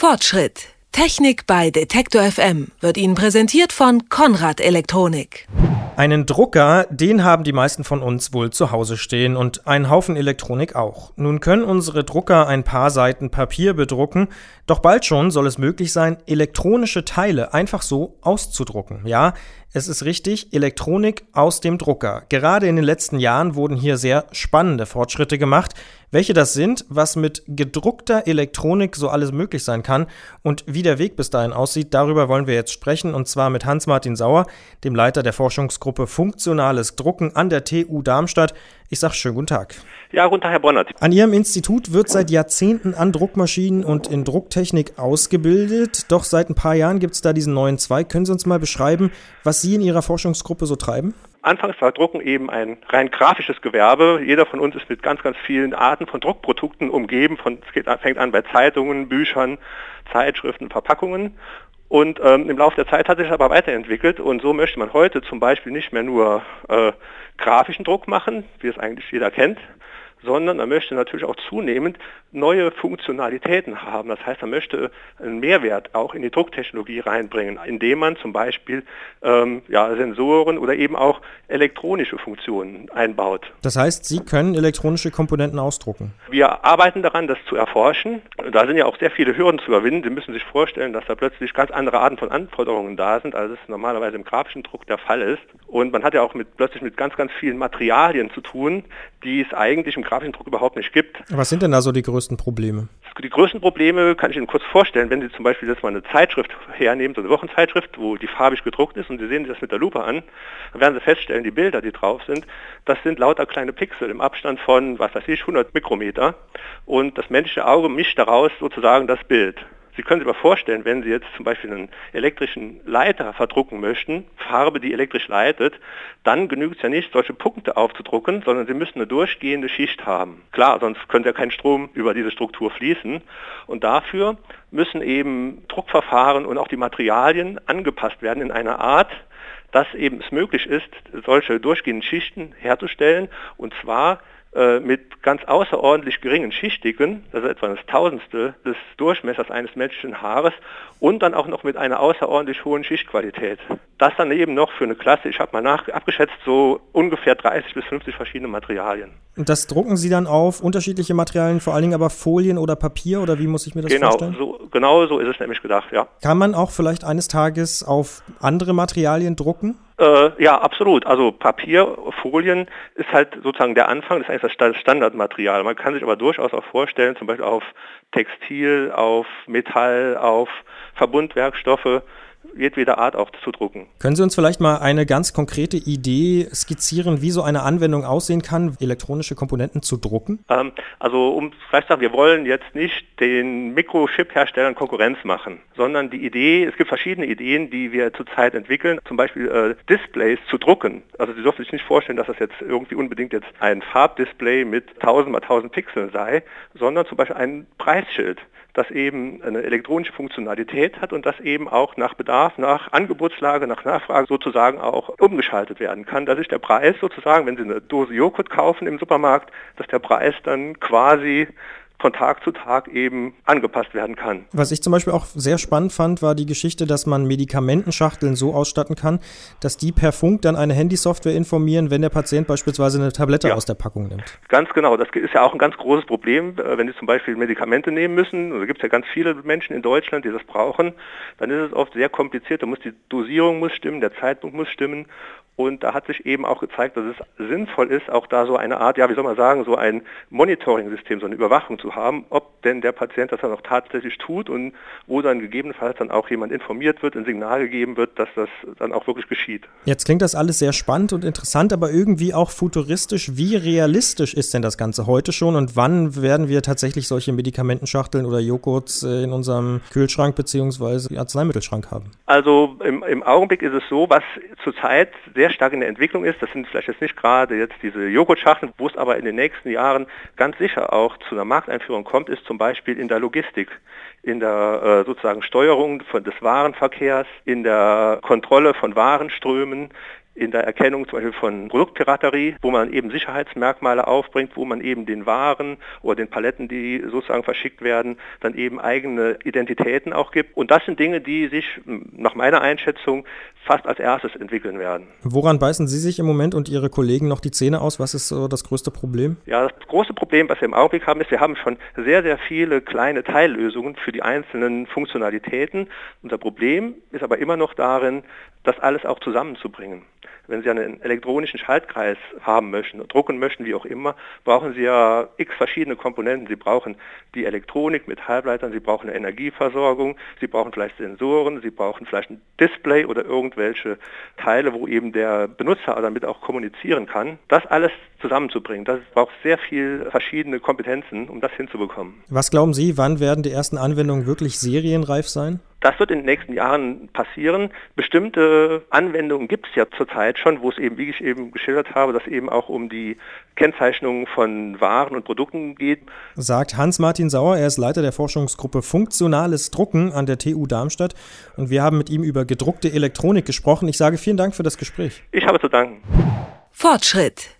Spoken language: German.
Fortschritt. Technik bei Detektor FM wird Ihnen präsentiert von Konrad Elektronik. Einen Drucker, den haben die meisten von uns wohl zu Hause stehen und einen Haufen Elektronik auch. Nun können unsere Drucker ein paar Seiten Papier bedrucken, doch bald schon soll es möglich sein, elektronische Teile einfach so auszudrucken. Ja, es ist richtig, Elektronik aus dem Drucker. Gerade in den letzten Jahren wurden hier sehr spannende Fortschritte gemacht. Welche das sind, was mit gedruckter Elektronik so alles möglich sein kann und wie der Weg bis dahin aussieht, darüber wollen wir jetzt sprechen und zwar mit Hans-Martin Sauer, dem Leiter der Forschungsgruppe Funktionales Drucken an der TU Darmstadt. Ich sage schönen guten Tag. Ja, guten Tag, Herr Bronnert. An Ihrem Institut wird seit Jahrzehnten an Druckmaschinen und in Drucktechnik ausgebildet. Doch seit ein paar Jahren gibt es da diesen neuen Zweig. Können Sie uns mal beschreiben, was Sie in Ihrer Forschungsgruppe so treiben? Anfangs war Drucken eben ein rein grafisches Gewerbe. Jeder von uns ist mit ganz, ganz vielen Arten von Druckprodukten umgeben. Von, es geht, fängt an bei Zeitungen, Büchern, Zeitschriften, Verpackungen. Und ähm, im Laufe der Zeit hat sich aber weiterentwickelt. Und so möchte man heute zum Beispiel nicht mehr nur äh, grafischen Druck machen, wie es eigentlich jeder kennt, sondern er möchte natürlich auch zunehmend neue Funktionalitäten haben. Das heißt, er möchte einen Mehrwert auch in die Drucktechnologie reinbringen, indem man zum Beispiel ähm, ja, Sensoren oder eben auch elektronische Funktionen einbaut. Das heißt, Sie können elektronische Komponenten ausdrucken? Wir arbeiten daran, das zu erforschen. Da sind ja auch sehr viele Hürden zu überwinden. Sie müssen sich vorstellen, dass da plötzlich ganz andere Arten von Anforderungen da sind, als es normalerweise im grafischen Druck der Fall ist. Und man hat ja auch mit, plötzlich mit ganz, ganz vielen Materialien zu tun, die es eigentlich im grafischen Druck überhaupt nicht gibt. Was sind denn da so die größten Probleme? Die größten Probleme kann ich Ihnen kurz vorstellen, wenn Sie zum Beispiel jetzt mal eine Zeitschrift hernehmen, so eine Wochenzeitschrift, wo die farbig gedruckt ist und Sie sehen sich das mit der Lupe an, dann werden Sie feststellen, die Bilder, die drauf sind, das sind lauter kleine Pixel im Abstand von, was weiß ich, 100 Mikrometer und das menschliche Auge mischt daraus sozusagen das Bild. Sie können sich aber vorstellen, wenn Sie jetzt zum Beispiel einen elektrischen Leiter verdrucken möchten, Farbe, die elektrisch leitet, dann genügt es ja nicht, solche Punkte aufzudrucken, sondern Sie müssen eine durchgehende Schicht haben. Klar, sonst könnte ja kein Strom über diese Struktur fließen. Und dafür müssen eben Druckverfahren und auch die Materialien angepasst werden in einer Art, dass eben es möglich ist, solche durchgehenden Schichten herzustellen und zwar mit ganz außerordentlich geringen Schichtigen, das ist etwa das Tausendstel des Durchmessers eines menschlichen Haares und dann auch noch mit einer außerordentlich hohen Schichtqualität. Das dann eben noch für eine Klasse, ich habe mal nach, abgeschätzt, so ungefähr 30 bis 50 verschiedene Materialien. Und das drucken Sie dann auf unterschiedliche Materialien, vor allen Dingen aber Folien oder Papier oder wie muss ich mir das genau, vorstellen? So, genau so ist es nämlich gedacht, ja. Kann man auch vielleicht eines Tages auf andere Materialien drucken? Äh, ja, absolut. Also Papier, Folien ist halt sozusagen der Anfang, ist eigentlich das Standardmaterial. Man kann sich aber durchaus auch vorstellen, zum Beispiel auf Textil, auf Metall, auf Verbundwerkstoffe, jedweder Art auch zu drucken. Können Sie uns vielleicht mal eine ganz konkrete Idee skizzieren, wie so eine Anwendung aussehen kann, elektronische Komponenten zu drucken? Ähm, also um vielleicht sagen, wir wollen jetzt nicht den Mikrochip-Herstellern Konkurrenz machen, sondern die Idee, es gibt verschiedene Ideen, die wir zurzeit entwickeln, zum Beispiel äh, Displays zu drucken. Also Sie dürfen sich nicht vorstellen, dass das jetzt irgendwie unbedingt jetzt ein Farbdisplay mit 1000 mal 1000 Pixeln sei, sondern zum Beispiel ein Preisschild das eben eine elektronische Funktionalität hat und das eben auch nach Bedarf, nach Angebotslage, nach Nachfrage sozusagen auch umgeschaltet werden kann. Dass sich der Preis sozusagen, wenn Sie eine Dose Joghurt kaufen im Supermarkt, dass der Preis dann quasi von Tag zu Tag eben angepasst werden kann. Was ich zum Beispiel auch sehr spannend fand, war die Geschichte, dass man Medikamentenschachteln so ausstatten kann, dass die per Funk dann eine Handysoftware informieren, wenn der Patient beispielsweise eine Tablette ja. aus der Packung nimmt. Ganz genau. Das ist ja auch ein ganz großes Problem, äh, wenn Sie zum Beispiel Medikamente nehmen müssen. Da gibt es ja ganz viele Menschen in Deutschland, die das brauchen. Dann ist es oft sehr kompliziert. Da muss die Dosierung muss stimmen, der Zeitpunkt muss stimmen. Und da hat sich eben auch gezeigt, dass es sinnvoll ist, auch da so eine Art, ja, wie soll man sagen, so ein Monitoring-System, so eine Überwachung zu haben, ob denn der Patient das dann auch tatsächlich tut und wo dann gegebenenfalls dann auch jemand informiert wird, ein Signal gegeben wird, dass das dann auch wirklich geschieht. Jetzt klingt das alles sehr spannend und interessant, aber irgendwie auch futuristisch. Wie realistisch ist denn das Ganze heute schon und wann werden wir tatsächlich solche Medikamentenschachteln oder Joghurts äh, in unserem Kühlschrank bzw. Arzneimittelschrank haben? Also im, im Augenblick ist es so, was zurzeit sehr sehr stark in der Entwicklung ist. Das sind vielleicht jetzt nicht gerade jetzt diese Joghurtschachteln, wo es aber in den nächsten Jahren ganz sicher auch zu einer Markteinführung kommt, ist zum Beispiel in der Logistik, in der äh, sozusagen Steuerung von, des Warenverkehrs, in der Kontrolle von Warenströmen, in der Erkennung zum Beispiel von Produktpiraterie, wo man eben Sicherheitsmerkmale aufbringt, wo man eben den Waren oder den Paletten, die sozusagen verschickt werden, dann eben eigene Identitäten auch gibt. Und das sind Dinge, die sich nach meiner Einschätzung fast als erstes entwickeln werden. Woran beißen Sie sich im Moment und Ihre Kollegen noch die Zähne aus? Was ist so das größte Problem? Ja, das große Problem, was wir im Augenblick haben, ist, wir haben schon sehr, sehr viele kleine Teillösungen für die einzelnen Funktionalitäten. Unser Problem ist aber immer noch darin, das alles auch zusammenzubringen. Wenn Sie einen elektronischen Schaltkreis haben möchten, drucken möchten, wie auch immer, brauchen Sie ja x verschiedene Komponenten. Sie brauchen die Elektronik mit Halbleitern, Sie brauchen eine Energieversorgung, Sie brauchen vielleicht Sensoren, Sie brauchen vielleicht ein Display oder irgendwelche Teile, wo eben der Benutzer damit auch kommunizieren kann. Das alles zusammenzubringen, das braucht sehr viel verschiedene Kompetenzen, um das hinzubekommen. Was glauben Sie, wann werden die ersten Anwendungen wirklich serienreif sein? Das wird in den nächsten Jahren passieren. Bestimmte Anwendungen gibt es ja zurzeit schon, wo es eben, wie ich eben geschildert habe, dass eben auch um die Kennzeichnung von Waren und Produkten geht. Sagt Hans-Martin Sauer, er ist Leiter der Forschungsgruppe Funktionales Drucken an der TU Darmstadt und wir haben mit ihm über gedruckte Elektronik gesprochen. Ich sage vielen Dank für das Gespräch. Ich habe zu danken. Fortschritt.